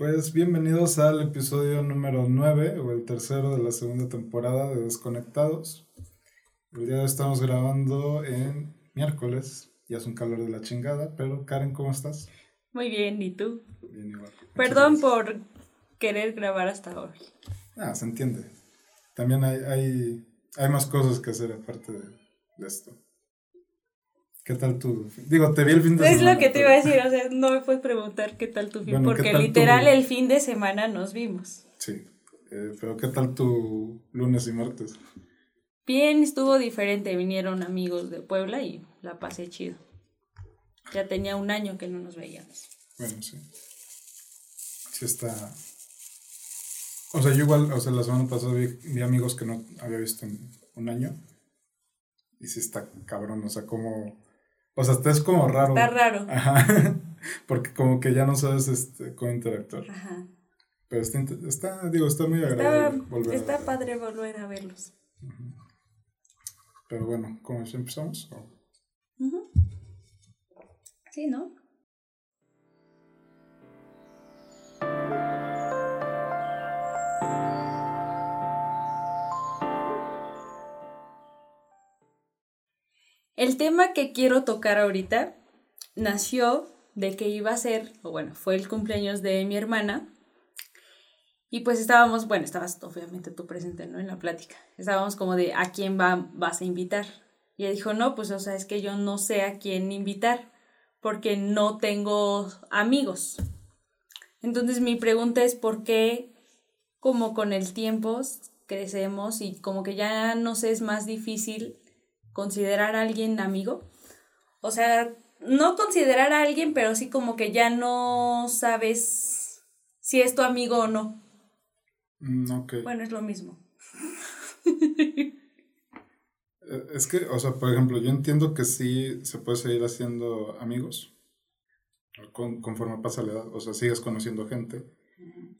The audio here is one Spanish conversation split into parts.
Pues bienvenidos al episodio número 9 o el tercero de la segunda temporada de Desconectados. El día de hoy estamos grabando en miércoles, ya es un calor de la chingada, pero Karen, ¿cómo estás? Muy bien, ¿y tú? Bien igual. Perdón por querer grabar hasta hoy. Ah, se entiende. También hay, hay, hay más cosas que hacer aparte de, de esto. ¿Qué tal tu Digo, te vi el fin de es semana. Es lo que te iba a decir, o sea, no me puedes preguntar qué tal tu fin, Bueno, ¿qué porque literal tu- el fin de semana nos vimos. Sí. Eh, pero ¿qué tal tu lunes y martes? Bien, estuvo diferente, vinieron amigos de Puebla y la pasé chido. Ya tenía un año que no nos veíamos. Bueno, sí. Sí está. O sea, yo igual, o sea, la semana pasada vi, vi amigos que no había visto en un año. Y sí está cabrón, o sea, como. O sea, hasta es como raro. Está raro. Ajá. Porque como que ya no sabes este, cómo interactuar. Ajá. Pero está, está, digo, está muy Está, agradable volver a está padre volver a verlos. Pero bueno, ¿cómo empezamos? ¿O? Sí, ¿no? El tema que quiero tocar ahorita nació de que iba a ser, o bueno, fue el cumpleaños de mi hermana. Y pues estábamos, bueno, estabas obviamente tú presente, ¿no? En la plática. Estábamos como de, ¿a quién va, vas a invitar? Y ella dijo, no, pues o sea, es que yo no sé a quién invitar, porque no tengo amigos. Entonces mi pregunta es, ¿por qué como con el tiempo crecemos y como que ya nos es más difícil considerar a alguien amigo? O sea, no considerar a alguien, pero sí como que ya no sabes si es tu amigo o no. Mm, ok. Bueno, es lo mismo. Eh, Es que, o sea, por ejemplo, yo entiendo que sí se puede seguir haciendo amigos con- conforme pasa la edad, o sea, sigues conociendo gente.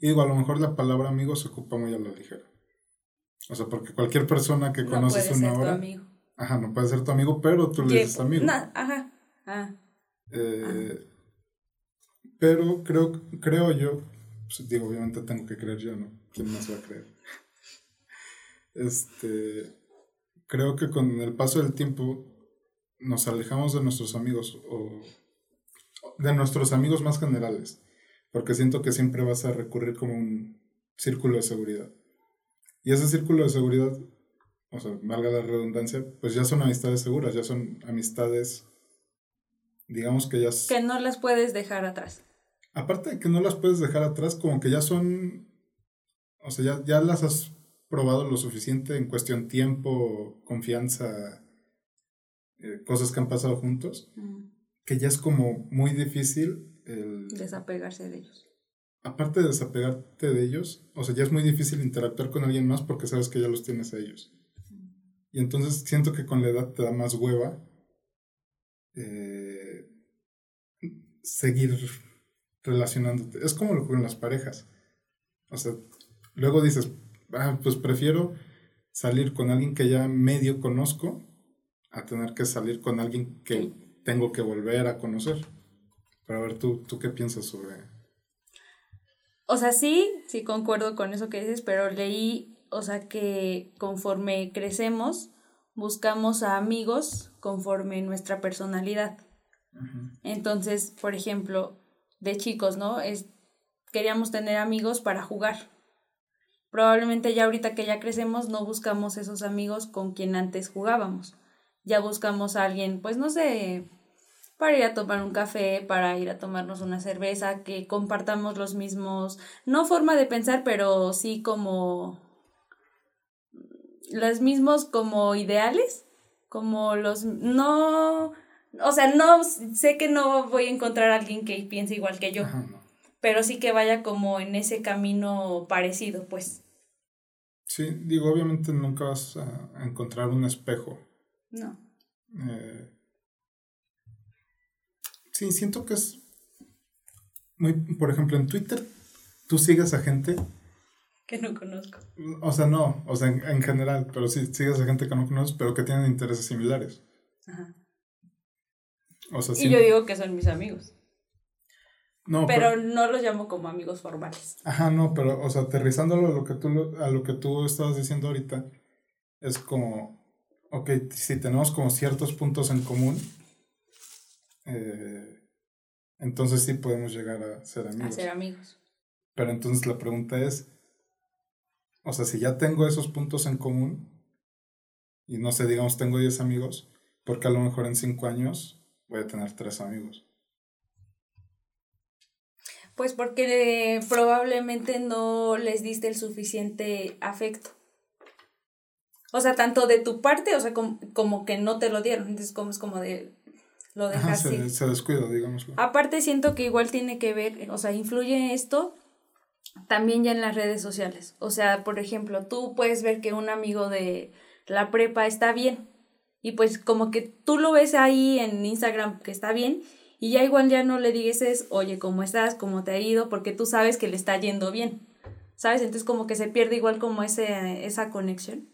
Y digo, a lo mejor la palabra amigo se ocupa muy a la ligera. O sea, porque cualquier persona que No conoces una tu hora, amigo. Ajá, no puede ser tu amigo, pero tú le dices amigo. na- ajá. Ah. Eh, Pero creo, creo yo, pues, digo, obviamente tengo que creer yo, ¿no? ¿Quién más va a creer? Este, creo que con el paso del tiempo nos alejamos de nuestros amigos o de nuestros amigos más generales, porque siento que siempre vas a recurrir como un círculo de seguridad. Y ese círculo de seguridad, o sea, valga la redundancia, pues ya son amistades seguras, ya son amistades, digamos que ya... Que no las puedes dejar atrás. Aparte de que no las puedes dejar atrás, como que ya son, o sea, ya, ya las has probado lo suficiente en cuestión tiempo, confianza, eh, cosas que han pasado juntos, que ya es como muy difícil el, Desapegarse de ellos. aparte de desapegarte de ellos, o sea, ya es muy difícil interactuar con alguien más porque sabes que ya los tienes a ellos. Y entonces siento que con la edad te da más hueva eh, seguir relacionándote. Es como lo con las parejas. O sea, luego dices, ah, pues prefiero salir con alguien que ya medio conozco a tener que salir con alguien que tengo que volver a conocer. Pero a ver, ¿tú, tú qué piensas sobre...? O sea, sí, sí concuerdo con eso que dices, pero leí, o sea, que conforme crecemos, buscamos a amigos conforme nuestra personalidad. Entonces, por ejemplo, de chicos, ¿no? Es, queríamos tener amigos para jugar. Probablemente ya ahorita que ya crecemos no buscamos esos amigos con quien antes jugábamos. Ya buscamos a alguien, pues no sé, para ir a tomar un café, para ir a tomarnos una cerveza, que compartamos los mismos, no forma de pensar, pero sí como los mismos como ideales, como los no, o sea, no sé que no voy a encontrar a alguien que piense igual que yo, Ajá, pero sí que vaya como en ese camino parecido, pues. Sí, digo, obviamente nunca vas a a encontrar un espejo. No. Eh, sí, siento que es muy, por ejemplo, en Twitter, tú sigues a gente, Que no conozco. o sea, no, o sea, en, en general, pero sí sigues a gente que no conoces, pero que tienen intereses similares. Ajá. O sea, Y sí- yo digo que son mis amigos. No, pero, no los llamo como amigos formales. Ajá, no, pero, o sea, aterrizándolo a lo que tú, a lo que tú estabas diciendo ahorita, es como, ok, si tenemos como ciertos puntos en común, eh, entonces sí podemos llegar a ser amigos. A ser amigos. Pero entonces la pregunta es, o sea, si ya tengo esos puntos en común, y no sé, digamos, tengo 10 amigos, porque a lo mejor en 5 años voy a tener 3 amigos. Pues porque probablemente no les diste el suficiente afecto. O sea, tanto de tu parte, o sea, como, que no te lo dieron. Entonces, como es como de. Lo dejas se, se descuida, digamos. Aparte, siento que igual tiene que ver, o sea, influye esto también ya en las redes sociales. O sea, por ejemplo, tú puedes ver que un amigo de la prepa está bien. Y pues como que tú lo ves ahí en Instagram que está bien. Y ya igual ya no le dices, oye, ¿cómo estás? ¿Cómo te ha ido? Porque tú sabes que le está yendo bien. ¿Sabes? Entonces como que se pierde igual como ese, esa conexión.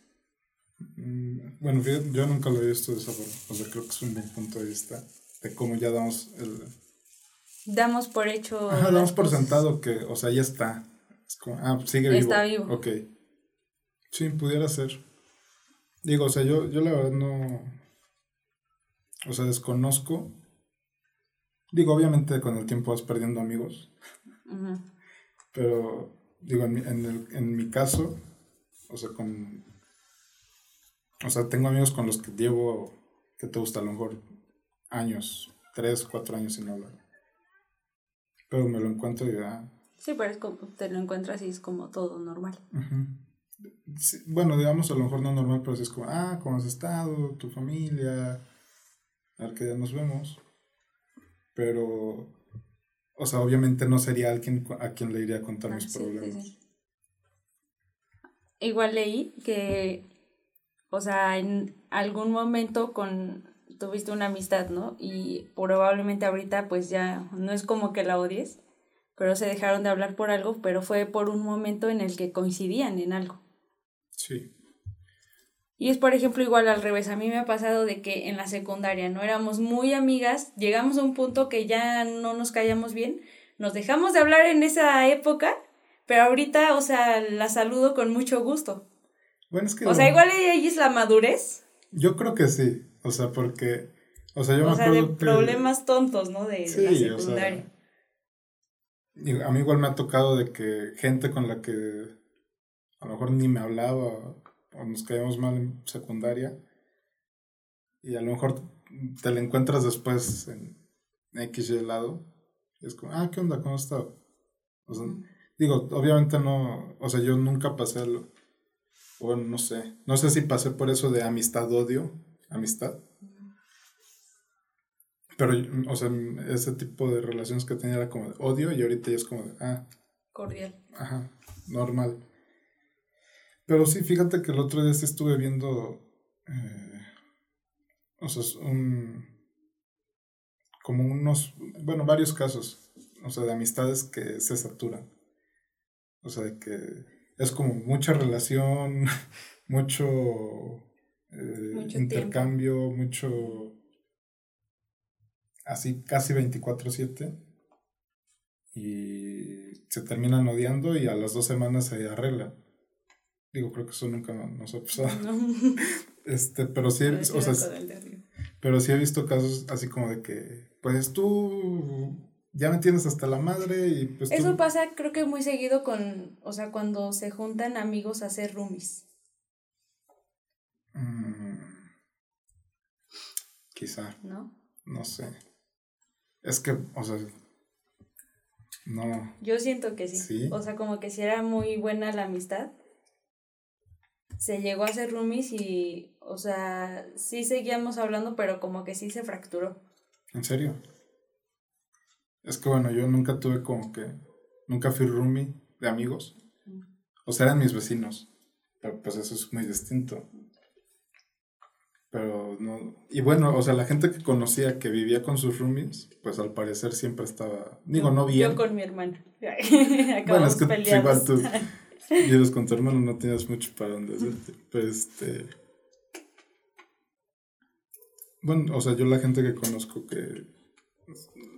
Mm, bueno, yo nunca lo he visto de esa forma. O sea, creo que es un buen punto de vista de cómo ya damos el... Damos por hecho... Ajá, damos por sentado que, o sea, ya está. Es como, ah, sigue vivo. Está vivo. Ok. Sí, pudiera ser. Digo, o sea, yo, yo la verdad no... O sea, desconozco. Digo, obviamente con el tiempo vas perdiendo amigos. Pero, digo, en en, el, en mi caso, o sea, con o sea, tengo amigos con los que llevo, que te gusta a lo mejor años, tres, cuatro años sin hablar. Pero me lo encuentro y ya. Sí, pero es como, te lo encuentras y es como todo normal. bueno, digamos a lo mejor no normal, pero es como, ah, ¿cómo has estado? ¿Tu familia? A ver que ya nos vemos. Pero, o sea, obviamente no sería alguien a quien le iría a contar ah, mis problemas. Igual leí que o sea, en algún momento con tuviste una amistad, ¿no? Y probablemente ahorita pues ya no es como que la odies, pero se dejaron de hablar por algo, pero fue por un momento en el que coincidían en algo. Sí. Y es por ejemplo igual al revés, a mí me ha pasado de que en la secundaria no éramos muy amigas, llegamos a un punto que ya no nos callamos bien, nos dejamos de hablar en esa época, pero ahorita, o sea, la saludo con mucho gusto. Bueno, es que. O sea, igual ahí es la madurez. Yo creo que sí. O sea, porque. O sea, yo o sea, de problemas tontos, ¿no? De, la secundaria. A mí igual me ha tocado de que gente con la que a lo mejor ni me hablaba o nos caíamos mal en secundaria y a lo mejor te la encuentras después en X y lado y es como, ah, ¿qué onda? ¿Cómo está? O sea, digo, obviamente no, o sea, yo nunca pasé lo, bueno, no sé. No sé si pasé por eso de amistad-odio. Amistad. Pero, o sea, ese tipo de relaciones que tenía era como de odio y ahorita ya es como de, ah. Cordial. Ajá, normal. Pero sí, fíjate que el otro día estuve viendo, eh, o sea, un, como unos, bueno, varios casos, o sea, de amistades que se saturan. O sea, de que es como mucha relación, mucho, eh, intercambio, mucho así casi 24/7 y se terminan odiando y a las dos semanas se arregla. Digo, creo que eso nunca nos ha pasado. este, pero sí, o sea, pero sí he visto casos así como de que, pues tú ya me tienes hasta la madre y pues... Eso pasa creo que muy seguido con, o sea, cuando se juntan amigos a hacer roomies. Mm, quizá. ¿No? No sé. Es que, o sea, no. Yo siento que sí. ¿Sí? O sea, como que si era muy buena la amistad. Se llegó a hacer roomies y, o sea, sí seguíamos hablando, pero como que sí se fracturó. ¿En serio? Es que bueno, yo nunca tuve como que, nunca fui roomie de amigos. O sea, eran mis vecinos. Pero pues eso es muy distinto. Pero no. Y bueno, o sea, la gente que conocía que vivía con sus roomies, pues al parecer siempre estaba. Digo, no bien. Yo con mi hermano. bueno, es que pues, igual tú. Y con tu hermano no tenías mucho para donde hacerte. Pero este. Bueno, o sea, yo la gente que conozco que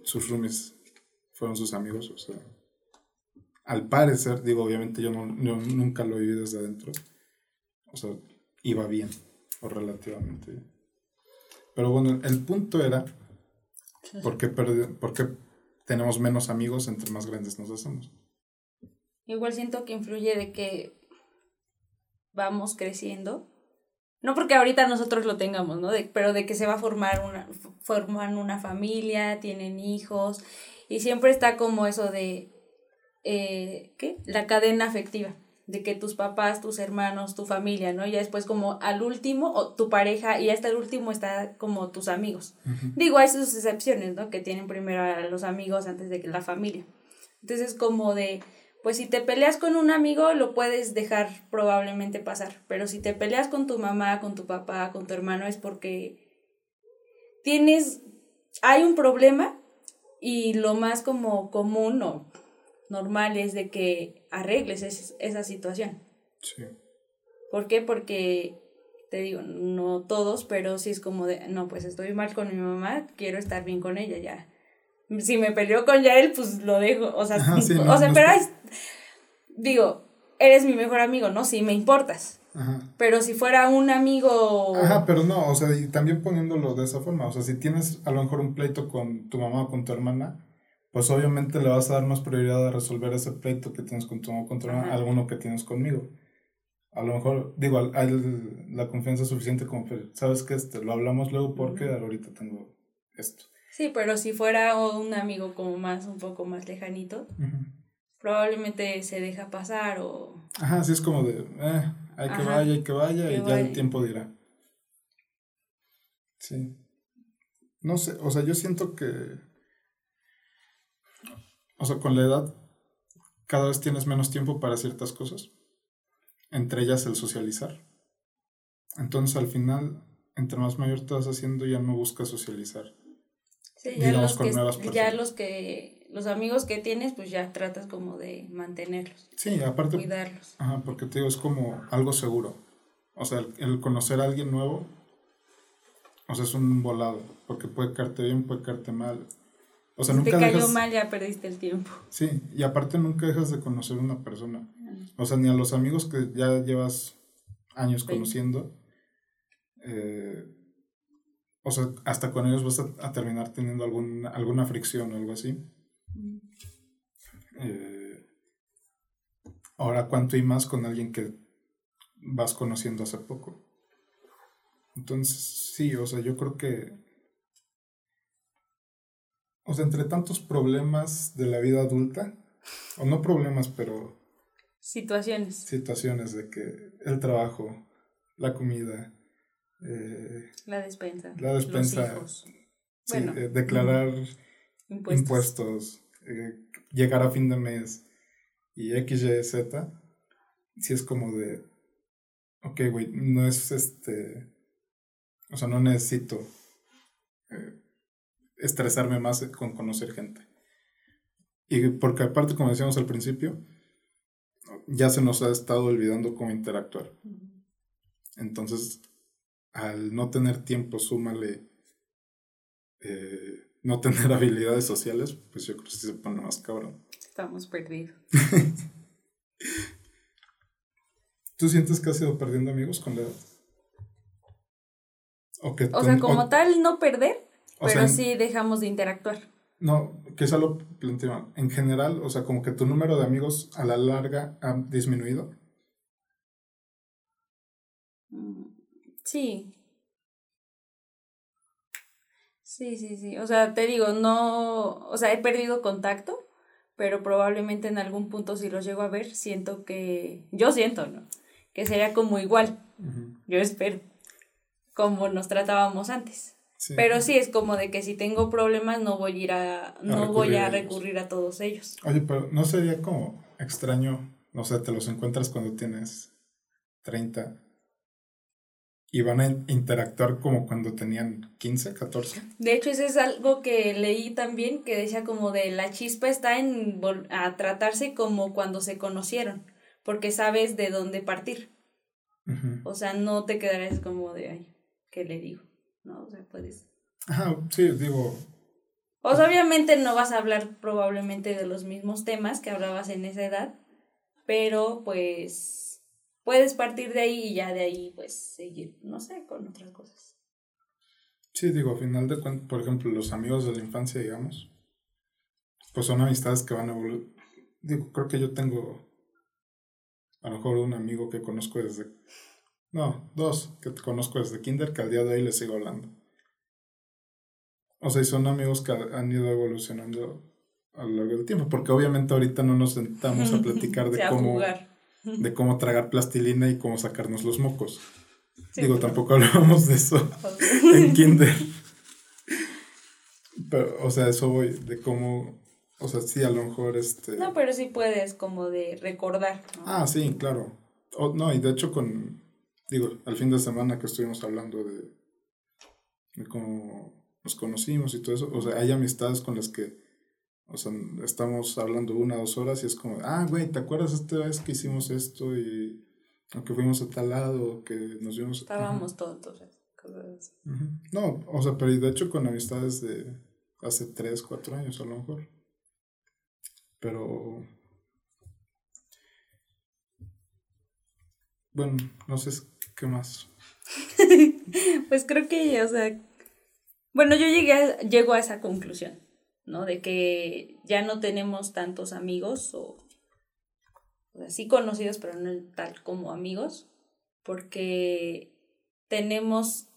sus roomies fueron sus amigos, o sea, al parecer, digo, obviamente yo, no, nunca lo viví desde adentro, o sea, iba bien, o relativamente bien. Pero bueno, el punto era, ¿por qué, ¿por qué tenemos menos amigos entre más grandes nos hacemos? Igual siento que influye de que vamos creciendo. No porque ahorita nosotros lo tengamos, ¿no? pero de que se va a formar una, forman una familia, tienen hijos, y siempre está como eso de, eh, ¿qué? La cadena afectiva, de que tus papás, tus hermanos, tu familia, ¿no? Ya después como al último, o tu pareja, y hasta el último está como tus amigos. Digo, hay sus excepciones, ¿no? Que tienen primero a los amigos antes de que la familia. Entonces como de pues si te peleas con un amigo lo puedes dejar probablemente pasar, pero si te peleas con tu mamá, con tu papá, con tu hermano es porque tienes, hay un problema y lo más como común o normal es de que arregles esa situación. Sí. ¿Por qué? Porque te digo, no todos, pero sí es como de, no, pues estoy mal con mi mamá, quiero estar bien con ella ya si me peleó con Yael, pues lo dejo. O sea, o sea pero digo, eres mi mejor amigo, ¿no? Sí, me importas. Ajá. Pero si fuera un amigo... Ajá, pero no, o sea, y también poniéndolo de esa forma, o sea, si tienes a lo mejor un pleito con tu mamá o con tu hermana, pues obviamente le vas a dar más prioridad a resolver ese pleito que tienes con tu mamá o con tu hermana, alguno que tienes conmigo. A lo mejor, digo, hay la confianza suficiente como, sabes que este, lo hablamos luego porque ahorita tengo esto. Sí, pero si fuera un amigo como más, un poco más lejanito, probablemente se deja pasar o... Ajá, sí es como de, eh, hay que vaya, hay que vaya, y ya el tiempo dirá. Sí. No sé, o sea, yo siento que... O sea, con la edad cada vez tienes menos tiempo para ciertas cosas, entre ellas el socializar. Entonces al final, entre más mayor te vas haciendo, ya no buscas socializar Sí, ya los que, ya los que, los amigos que tienes, pues ya tratas como de mantenerlos. Sí, aparte. Cuidarlos. Ajá, porque te digo, es como algo seguro. O sea, el, conocer a alguien nuevo, o sea, es un volado, porque puede caerte bien, puede caerte mal. O sea, si nunca te cayó mal, ya perdiste el tiempo. Sí, y aparte nunca dejas de conocer a una persona. O sea, ni a los amigos que ya llevas años conociendo. Eh, o sea, hasta con ellos vas a, terminar teniendo alguna fricción o algo así. Eh, ahora, ¿cuánto y más con alguien que vas conociendo hace poco? Entonces, sí, o sea, yo creo que... O sea, entre tantos problemas de la vida adulta, o no problemas, pero... Situaciones. Situaciones de que el trabajo, la comida, eh, la despensa. La despensa. Eh, declarar impuestos, eh, llegar a fin de mes y X, Y, Z. Si es como de, ok, güey, no es este, o sea, no necesito estresarme más con conocer gente. Y porque aparte, como decíamos al principio, ya se nos ha estado olvidando cómo interactuar. Entonces, al no tener tiempo, súmale eh, no tener habilidades sociales, pues yo creo que se pone más cabrón. Estamos perdidos. ¿Tú sientes que has ido perdiendo amigos con la edad? O, que o sea, como tal, no perder, pero sí dejamos de interactuar. No, que eso lo planteo. En general, o sea, como que tu número de amigos a la larga ha disminuido. Sí. Sí, sí, sí. O sea, te digo, no, o sea, he perdido contacto, pero probablemente en algún punto si los llego a ver, siento que, yo siento, ¿no? Que sería como igual. Yo espero. Como nos tratábamos antes. Pero sí es como de que si tengo problemas no voy a ir a, no voy a recurrir a todos ellos. Oye, pero no sería como extraño, no sé, te los encuentras cuando tienes 30 y van a interactuar como cuando tenían 15, 14. De hecho, eso es algo que leí también, que decía como de la chispa está en a tratarse como cuando se conocieron, porque sabes de dónde partir. O sea, no te quedarás como de, ay, ¿qué le digo? No, o sea, puedes. Ajá, sí, digo, O sea, obviamente no vas a hablar probablemente de los mismos temas que hablabas en esa edad, pero pues puedes partir de ahí y ya de ahí pues seguir, no sé, con otras cosas. Sí, digo, a final de cuentas, por ejemplo, los amigos de la infancia, digamos, pues son amistades que van a evolucionar. Digo, creo que yo tengo a lo mejor un amigo que conozco desde... No, dos que conozco desde kinder que al día de hoy les sigo hablando. O sea, y son amigos que han ido evolucionando a lo largo del tiempo, porque obviamente ahorita no nos sentamos a platicar de cómo de cómo tragar plastilina y cómo sacarnos los mocos. Digo, tampoco hablábamos de eso en kinder. Pero, o sea, eso voy, de cómo, o sea, sí, a lo mejor este... No, pero sí puedes como de recordar. Ah, sí, claro. no, y de hecho con, digo, al fin de semana que estuvimos hablando de, de cómo nos conocimos y todo eso, o sea, hay amistades con las que, o sea, estamos hablando una o dos horas y es como, ah, güey, ¿te acuerdas esta vez que hicimos esto y aunque fuimos a tal lado, que nos vimos... Estábamos todos No, o sea, pero de hecho con amistades de hace tres, cuatro años a lo mejor. Pero... Bueno, no sé qué más. pues creo que, o sea, bueno, yo llegué a, llego a esa conclusión, ¿no? De que ya no tenemos tantos amigos o sí conocidos, pero no tal como amigos, porque tenemos,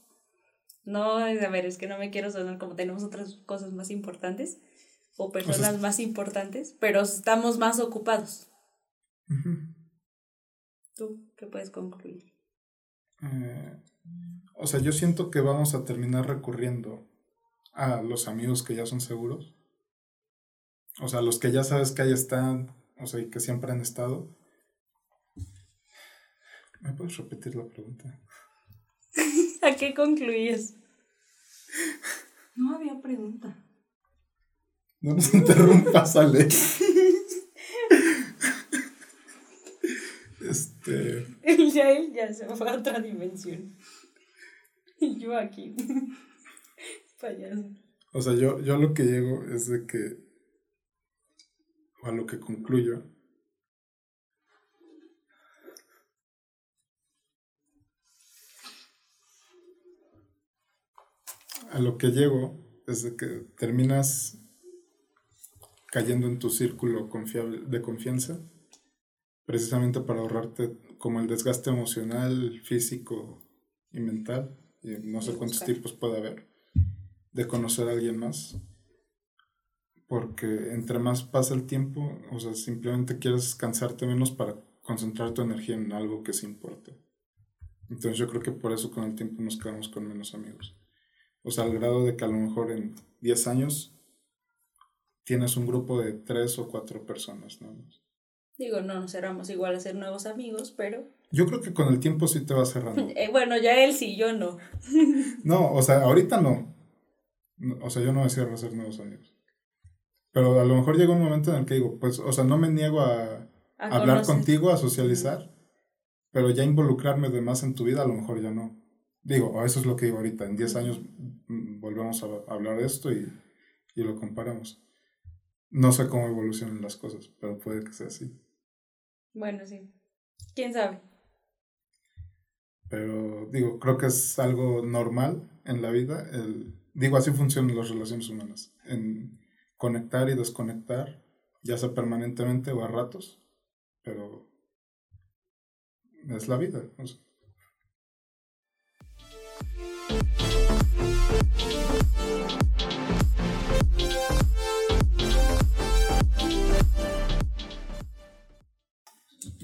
no, a ver, es que no me quiero sonar como tenemos otras cosas más importantes o personas más importantes, pero estamos más ocupados. ¿Tú qué puedes concluir? Eh, o sea, yo siento que vamos a terminar recurriendo a los amigos que ya son seguros. O sea, los que ya sabes que ahí están, o sea, y que siempre han estado. ¿Me puedes repetir la pregunta? ¿A qué concluyes? No había pregunta. No nos interrumpas, Ale. este. Ya él ya se fue a otra dimensión. Y yo aquí. Payaso. O sea, yo, yo lo que llego es de que. O a lo que concluyo a lo que llego es de que terminas cayendo en tu círculo de confianza, precisamente para ahorrarte como el desgaste emocional, físico y mental, y no sé cuántos tipos puede haber, de conocer a alguien más. Porque entre más pasa el tiempo, o sea, simplemente quieres cansarte menos para concentrar tu energía en algo que se importe. Entonces yo creo que por eso con el tiempo nos quedamos con menos amigos. O sea, al grado de que a lo mejor en 10 años tienes un grupo de 3 o 4 personas, ¿no? Digo, no nos cerramos igual a ser nuevos amigos, pero... Yo creo que con el tiempo sí te va cerrando. Eh, bueno, ya él sí, yo no. no, o sea, ahorita no. O sea, yo no me cierro a ser nuevos amigos. Pero a lo mejor llega un momento en el que digo, pues, o sea, no me niego a, hablar contigo, a socializar, pero ya involucrarme de más en tu vida, a lo mejor ya no. Digo, eso es lo que digo ahorita. En 10 años mm, volvemos a hablar de esto y, y lo comparamos. No sé cómo evolucionan las cosas, pero puede que sea así. Bueno, sí. ¿Quién sabe? Pero digo, creo que es algo normal en la vida. El, digo, así funcionan las relaciones humanas. En conectar y desconectar, ya sea permanentemente o a ratos. Pero es la vida.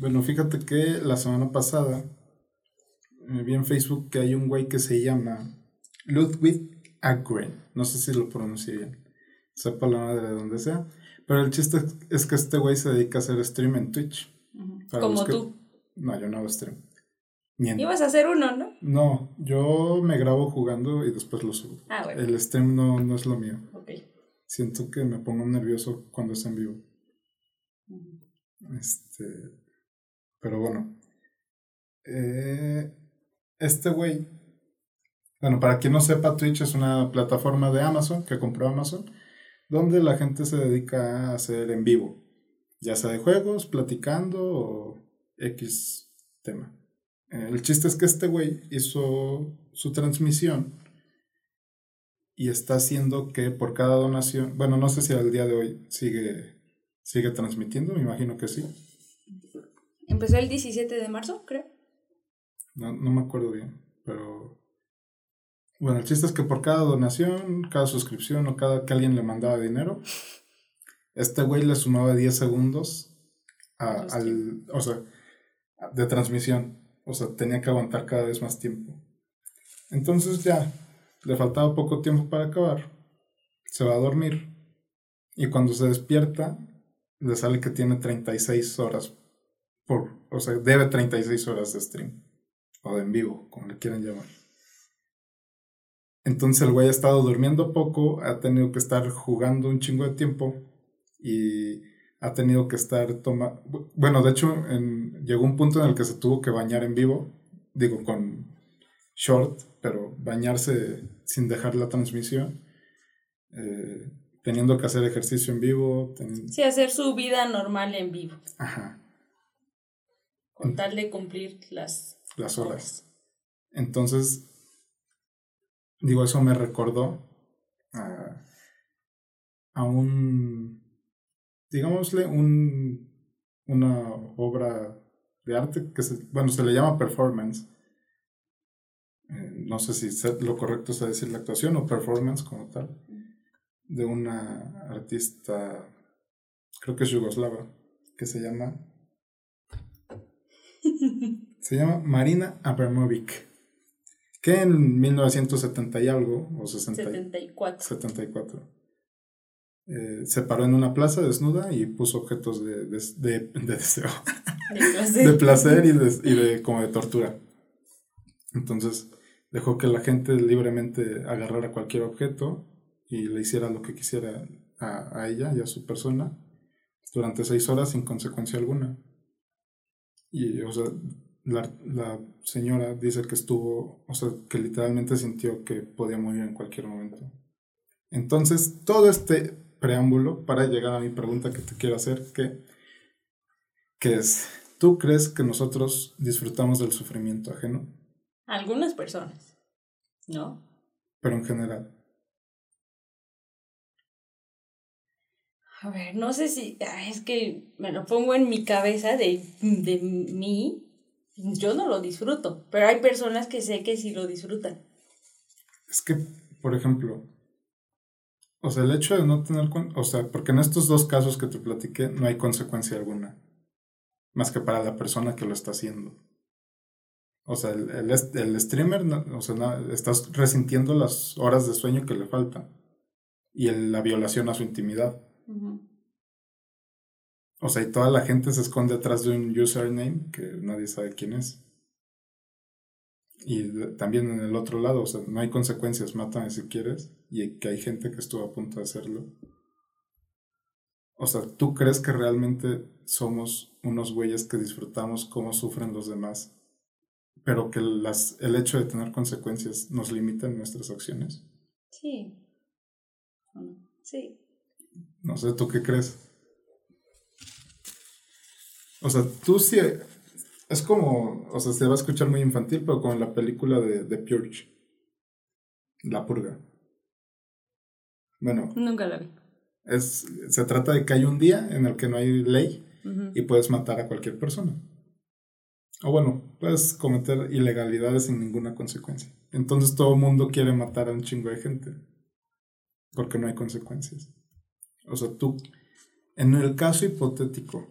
Bueno, fíjate que la semana pasada me vi en Facebook que hay un güey que se llama Ludwig Agren. No sé si lo pronuncié bien. Sepa la madre de donde sea. Pero el chiste es que este güey se dedica a hacer stream en Twitch. Como tú. No, yo no hago stream. Ibas a hacer uno, ¿no? No, yo me grabo jugando y después lo subo. Ah, bueno. El stream no, no es lo mío. Ok. Siento que me pongo nervioso cuando es en vivo. Este. Pero bueno. Eh, este güey. Bueno, para quien no sepa, Twitch es una plataforma de Amazon que compró Amazon donde la gente se dedica a hacer en vivo, ya sea de juegos, platicando o X tema. El chiste es que este güey hizo su transmisión y está haciendo que por cada donación, bueno, no sé si al día de hoy sigue, sigue transmitiendo, me imagino que sí. Empezó el 17 de marzo, creo. No, no me acuerdo bien, pero bueno, el chiste es que por cada donación, cada suscripción o cada que alguien le mandaba dinero, este güey le sumaba 10 segundos a, al, o sea, de transmisión. O sea, tenía que aguantar cada vez más tiempo. Entonces ya, le faltaba poco tiempo para acabar. Se va a dormir. Y cuando se despierta, le sale que tiene 36 horas por, o sea, debe 36 horas de stream. O de en vivo, como le quieran llamar. Entonces el güey ha estado durmiendo poco, ha tenido que estar jugando un chingo de tiempo y ha tenido que estar tomando... Bueno, de hecho, llegó un punto en el que se tuvo que bañar en vivo, digo, con short, pero bañarse sin dejar la transmisión, eh, teniendo que hacer ejercicio en vivo. Sí, hacer su vida normal en vivo. Ajá. Con tal de cumplir las, las horas. Entonces, digo, eso me recordó a, a un, digámosle, un, una obra de arte que se, bueno, se le llama performance. Eh, no sé si lo correcto es decir la actuación o performance como tal, de una artista, creo que es yugoslava, que se llama, se llama Marina Abramovic que en 1970 y algo, o 74, 74 eh, se paró en una plaza desnuda y puso objetos de, de, de, deseo, de placer, y, de, y de como de tortura. Entonces dejó que la gente libremente agarrara cualquier objeto y le hiciera lo que quisiera a, a ella y a su persona durante seis horas sin consecuencia alguna. Y, o sea, la, la, señora dice que estuvo, o sea, que literalmente sintió que podía morir en cualquier momento. Entonces, todo este preámbulo para llegar a mi pregunta que te quiero hacer, que, que es, ¿tú crees que nosotros disfrutamos del sufrimiento ajeno? Algunas personas, ¿no? Pero en general. A ver, no sé si, es que me lo pongo en mi cabeza de, de mí yo no lo disfruto, pero hay personas que sé que sí lo disfrutan. Es que, por ejemplo, o sea, el hecho de no tener, o sea, porque en estos dos casos que te platiqué no hay consecuencia alguna, más que para la persona que lo está haciendo. O sea, el, el, streamer, o sea, estás resintiendo las horas de sueño que le faltan y la violación a su intimidad. O sea, y toda la gente se esconde atrás de un username que nadie sabe quién es. Y también en el otro lado, o sea, no hay consecuencias, mátame si quieres, y que hay gente que estuvo a punto de hacerlo. O sea, ¿tú crees que realmente somos unos güeyes que disfrutamos cómo sufren los demás, pero que las, el hecho de tener consecuencias nos limita en nuestras acciones? Sí. Sí. No sé, ¿tú qué crees? O sea, tú sí. Es como. O sea, se va a escuchar muy infantil, pero como en la película de, de Purge. La purga. Bueno. Nunca la vi. Es, se trata de que hay un día en el que no hay ley y puedes matar a cualquier persona. O bueno, puedes cometer ilegalidades sin ninguna consecuencia. Entonces todo el mundo quiere matar a un chingo de gente. Porque no hay consecuencias. O sea, tú, en el caso hipotético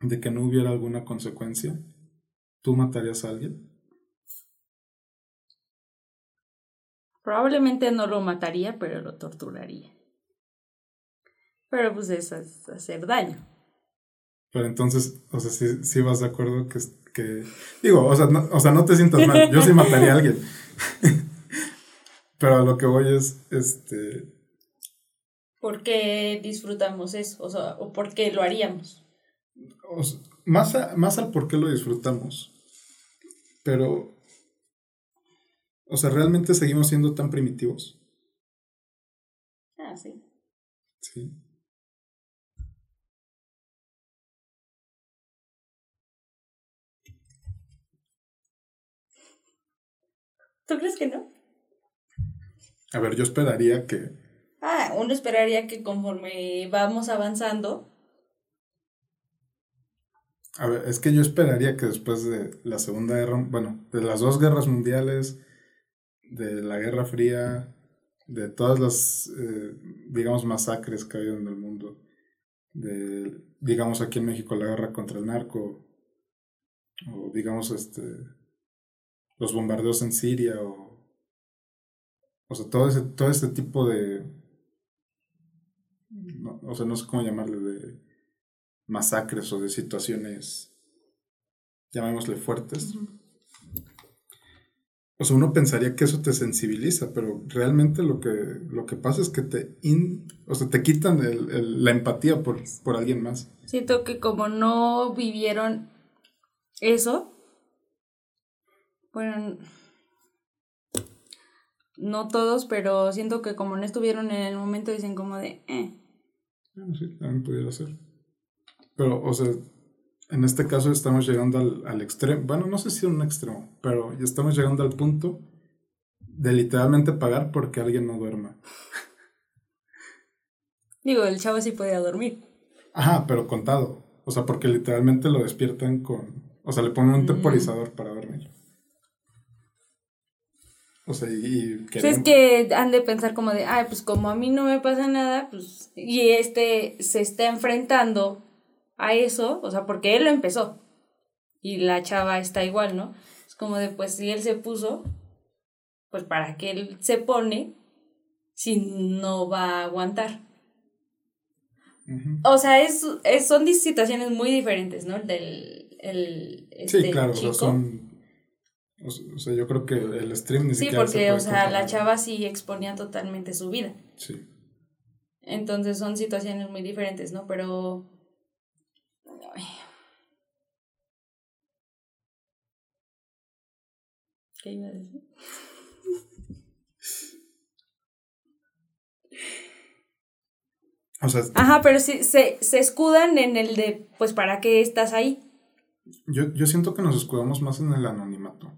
de que no hubiera alguna consecuencia, ¿tú matarías a alguien? Probablemente no lo mataría, pero lo torturaría. Pero pues es hacer daño. Pero entonces, o sea, sí, vas de acuerdo que, que... Digo, o sea, no, o sea, no te sientas mal, yo sí mataría a alguien. pero a lo que voy es, este... ¿Por qué disfrutamos eso? O sea, ¿o por qué lo haríamos? más, más al por qué lo disfrutamos. Pero, o sea, ¿realmente seguimos siendo tan primitivos? Ah, sí. Sí. ¿Tú crees que no? A ver, yo esperaría que. Ah, uno esperaría que conforme vamos avanzando. A ver, es que yo esperaría que después de la Segunda Guerra, bueno, de las dos guerras mundiales, de la Guerra Fría, de todas las, eh, digamos, masacres que ha habido en el mundo, de, digamos, aquí en México la guerra contra el narco, o digamos, este, los bombardeos en Siria, o, o sea, todo, ese, todo este tipo de, o sea, no sé cómo llamarle, de masacres o de situaciones, llamémosle fuertes. O sea, uno pensaría que eso te sensibiliza, pero realmente lo que, lo que pasa es que te, o sea, te quitan el, la empatía por, por alguien más. Siento que como no vivieron eso, bueno, no todos, pero siento que como no estuvieron en el momento, dicen como de, eh. Bueno, sí, también pudiera ser. Pero, o sea, en este caso estamos llegando al, al extremo, bueno, no sé si un extremo, pero ya estamos llegando al punto de literalmente pagar porque alguien no duerma. Digo, el chavo sí podía dormir. Ajá, pero contado. O sea, porque literalmente lo despiertan con... O sea, le ponen un temporizador para O sea, y... Pues es que han de pensar como de, ay, pues como a mí no me pasa nada, pues... Y este se está enfrentando a eso, o sea, porque él lo empezó. Y la chava está igual, ¿no? Es como de, pues si él se puso, pues para qué él se pone si no va a aguantar. O sea, es, son situaciones muy diferentes, ¿no? Del el, este sí, claro, chico. son... O sea, yo creo que el stream ni sí, siquiera. Sí, porque, o sea, la chava sí exponía totalmente su vida. Sí. Entonces son situaciones muy diferentes, ¿no? Pero ¿Qué iba a decir? Ajá, pero sí, se, se escudan en el de, pues, ¿para qué estás ahí? Yo, yo siento que nos escudamos más en el anonimato.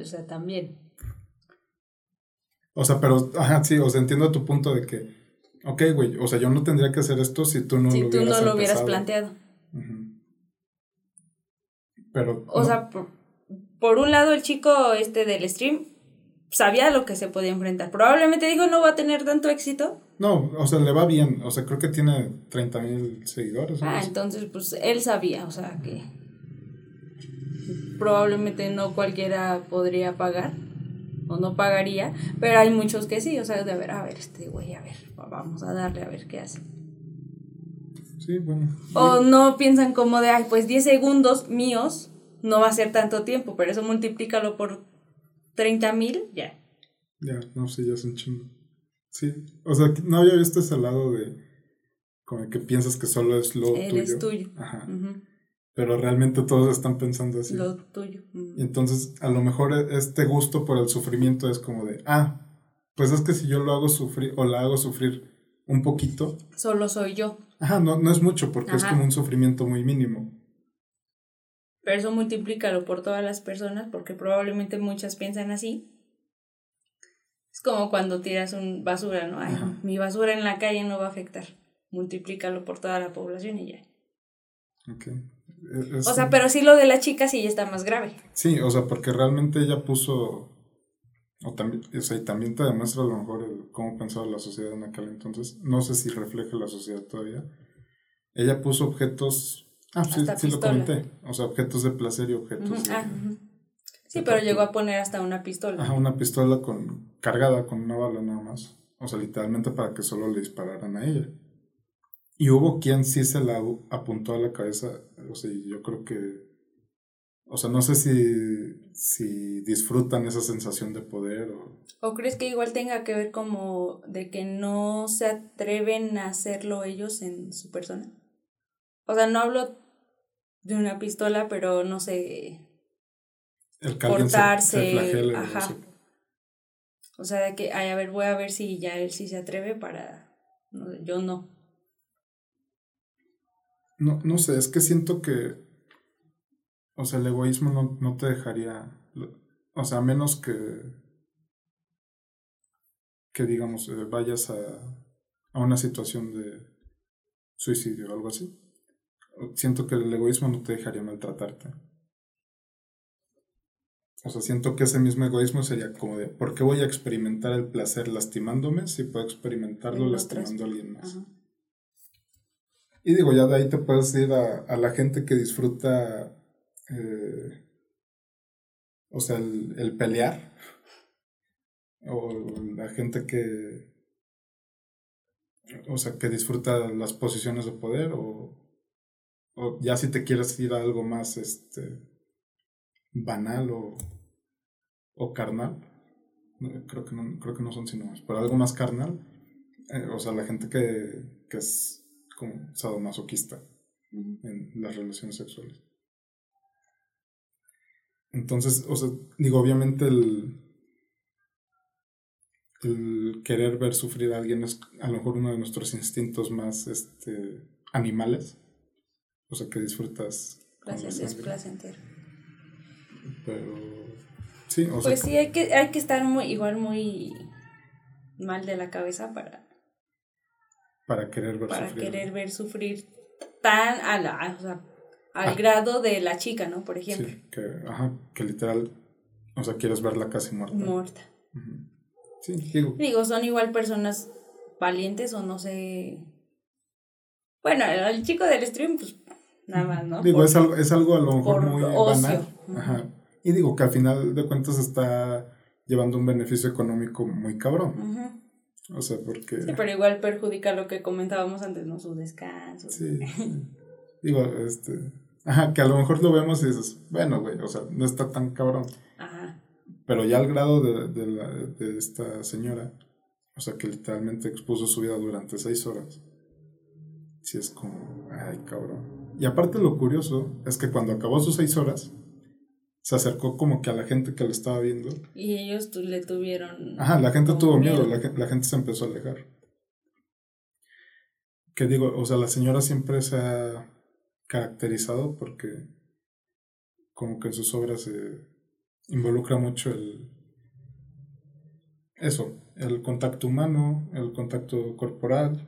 O sea, también. O sea, pero, ajá, sí, o sea, entiendo tu punto de que Ok, güey, o sea, yo no tendría que hacer esto si tú no lo hubieras Si tú no lo hubieras planteado. Pero. O sea, por, un lado, el chico este del stream sabía lo que se podía enfrentar. Probablemente dijo no va a tener tanto éxito. No, o sea, le va bien. O sea, creo que tiene 30 mil seguidores. Ah, entonces, pues él sabía, o sea, que probablemente no cualquiera podría pagar o no pagaría, pero hay muchos que sí, o sea, de a ver, a ver, este güey, a ver, vamos a darle a ver qué hace. Sí, bueno. O no piensan como de, ay, pues 10 segundos míos no va a ser tanto tiempo, pero eso multiplícalo por 30 mil, ya. Ya, no sé, ya es un chingo. Sí, o sea, no había visto ese lado de como que piensas que solo es lo tuyo. Es tuyo. Ajá. Pero realmente todos están pensando así. Lo tuyo. Y entonces, a lo mejor este gusto por el sufrimiento es como de, ah, pues es que si yo lo hago sufrir o la hago sufrir un poquito. Solo soy yo. Ajá, no, no es mucho porque es como un sufrimiento muy mínimo. Pero eso multiplícalo por todas las personas porque probablemente muchas piensan así. Es como cuando tiras un basura, ¿no? Ay, mi basura en la calle no va a afectar. Multiplícalo por toda la población y ya. Ok. o sea, pero sí lo de la chica sí ya está más grave. Sí, o sea, porque realmente ella puso o también, o sea, y también te demuestra a lo mejor cómo pensaba la sociedad en aquel entonces. No sé si refleja la sociedad todavía. Ella puso objetos. Ah, sí, sí lo comenté. O sea, objetos de placer y objetos ah, Sí, pero llegó a poner hasta una pistola. Ajá, una pistola con, cargada con una bala nada más. O sea, literalmente para que solo le dispararan a ella. Y hubo quien sí se la apuntó a la cabeza. O sea, yo creo que o sea, no sé si, si disfrutan esa sensación de poder o... ¿O crees que igual tenga que ver como de que no se atreven a hacerlo ellos en su persona? O sea, no hablo de una pistola, pero no sé... El cortarse, se, ajá. O sea, de que, ay, a ver, voy a ver si ya él sí se atreve para... yo no. No, no sé, es que siento que, o sea, el egoísmo no, no te dejaría, o sea, a menos que, que digamos, eh, vayas a, a una situación de suicidio o algo así. Siento que el egoísmo no te dejaría maltratarte. O sea, siento que ese mismo egoísmo sería como de, ¿por qué voy a experimentar el placer lastimándome si puedo experimentarlo lastimando a alguien más? Y digo, ya de ahí te puedes ir a, la gente que disfruta, eh, o sea, el, pelear, o la gente que, o sea, que disfruta las posiciones de poder, o, o ya si te quieres ir a algo más, este, banal o, o carnal, creo que no, creo que no son sinónimos, pero algo más carnal, eh, o sea, la gente que, que es como sadomasoquista en las relaciones sexuales. Entonces, o sea, digo, obviamente el, el querer ver sufrir a alguien es a lo mejor uno de nuestros instintos más este, animales. O sea, que disfrutas. es placentero. Pero. Sí, o sea. Pues sí, hay que, hay que estar muy, igual muy mal de la cabeza para para querer ver para querer ver sufrir tan a la, o sea, al ah. grado de la chica, ¿no? Por ejemplo. Sí, que, ajá, que literal, o sea, quieres verla casi muerta. Muerta. Sí, digo. Digo, son igual personas valientes o no sé. Bueno, el chico del stream, pues nada más, ¿no? Digo, es, algo, es algo a lo mejor muy banal. Ajá. Y digo que al final de cuentas está llevando un beneficio económico muy cabrón. Ajá. O sea, porque... Sí, pero igual perjudica lo que comentábamos antes, ¿no? Su descanso. Sí. Digo, este... Ajá, que a lo mejor lo vemos y dices, bueno, güey, o sea, no está tan cabrón. Ajá. Pero ya al grado de, de, la, de esta señora, o sea, que literalmente expuso su vida durante seis horas. Sí es como, ay, cabrón. Y aparte lo curioso es que cuando acabó sus seis horas, se acercó como que a la gente que lo estaba viendo. Y ellos le tuvieron... Ajá, la gente tuvo miedo, La, la, gente se empezó a alejar. Que digo, o sea, la señora siempre se ha caracterizado porque como que en sus obras se involucra mucho el... Eso, el contacto humano, el contacto corporal,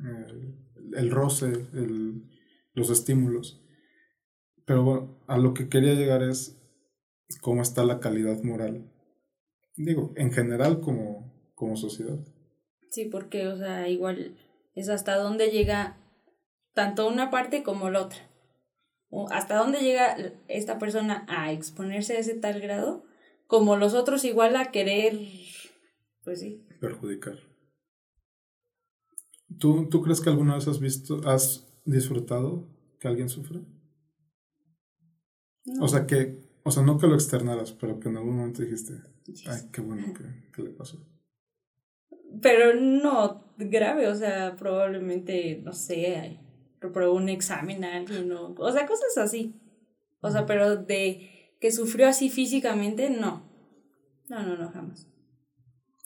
el, el roce, el, los estímulos. Pero bueno, a lo que quería llegar es cómo está la calidad moral. Digo, en general como, como sociedad. Sí, porque, o sea, igual es hasta dónde llega tanto una parte como la otra. O hasta dónde llega esta persona a exponerse a ese tal grado, como los otros igual a querer, pues sí. Perjudicar. ¿Tú, ¿Tú crees que alguna vez has visto, has disfrutado que alguien sufra? O sea, que o sea, no que lo externaras, pero que en algún momento dijiste, ay, qué bueno que, le pasó. Pero no grave, o sea, probablemente, no sé, reprobó un examen a alguien o, o sea, cosas así. O sea, pero de que sufrió así físicamente, no. No, no, no, jamás.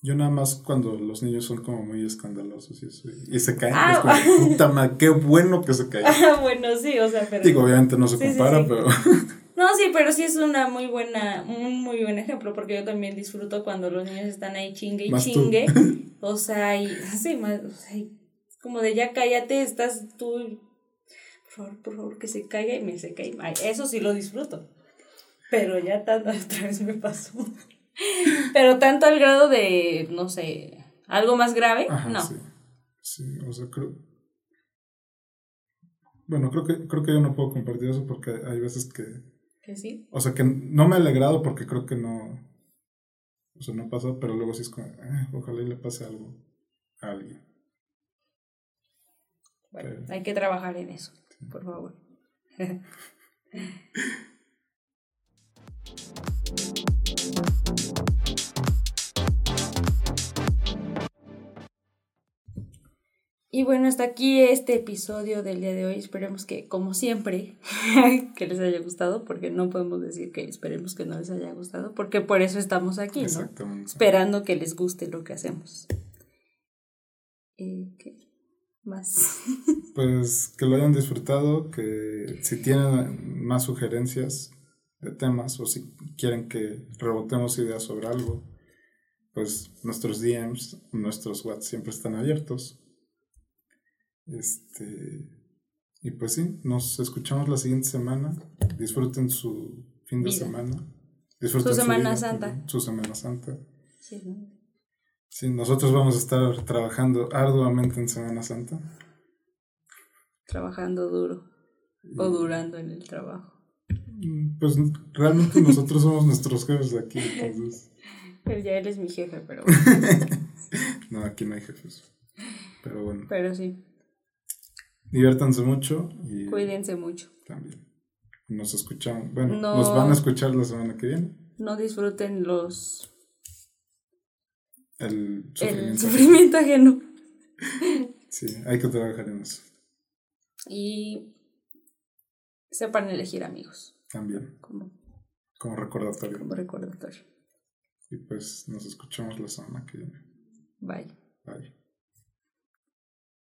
Yo nada más cuando los niños son como muy escandalosos y, eso, y se caen, ah, es como, puta madre, qué bueno que se caen. Ah, bueno, sí, o sea, pero... Digo, obviamente no se compara, pero... No, sí, pero sí es una muy buena, un muy buen ejemplo, porque yo también disfruto cuando los niños están ahí chingue y chingue. O sea, y sí, más, o sea, como de ya cállate, estás tú, por favor, por favor, que se caiga y me se caiga. eso sí lo disfruto. Pero ya tanto, otra vez me pasó. Pero tanto al grado de, no sé, algo más grave, no. Sí. sí, o sea, creo. Bueno, creo que, creo que yo no puedo compartir eso porque hay veces que o sea, que no me ha alegrado porque creo que no. O sea, no pasó, pero luego sí es como, eh, ojalá y le pase algo a alguien. Bueno, hay que trabajar en eso, por favor. Y bueno, hasta aquí este episodio del día de hoy. Esperemos que, como siempre, que les haya gustado, porque no podemos decir que esperemos que no les haya gustado, porque por eso estamos aquí, ¿no? Exactamente. Esperando que les guste lo que hacemos. Eh, ¿Qué más? Pues que lo hayan disfrutado, que si tienen más sugerencias de temas o si quieren que rebotemos ideas sobre algo, pues nuestros DMs, nuestros WhatsApp siempre están abiertos. Este, y pues sí, nos escuchamos la siguiente semana. Disfruten su fin de Vida. semana. Disfruten Su Semana vida Santa. Su Semana Santa. Sí, ¿no? Sí, nosotros vamos a estar trabajando arduamente en Semana Santa. Trabajando duro o durando en el trabajo. Pues realmente nosotros somos nuestros jefes aquí, entonces. Pero ya él es mi jefe, pero, No, aquí no hay jefes. Pero bueno, pero sí. Diviértanse mucho y Cuídense mucho. también. Nos escuchamos. Bueno, No. nos van a escuchar la semana que viene. No disfruten los El el sufrimiento. sufrimiento ajeno. Sí, hay que trabajar en eso Y sepan elegir amigos también, como, como recordatorio. como recordatorio. Y pues nos escuchamos la semana que viene. Bye. Bye.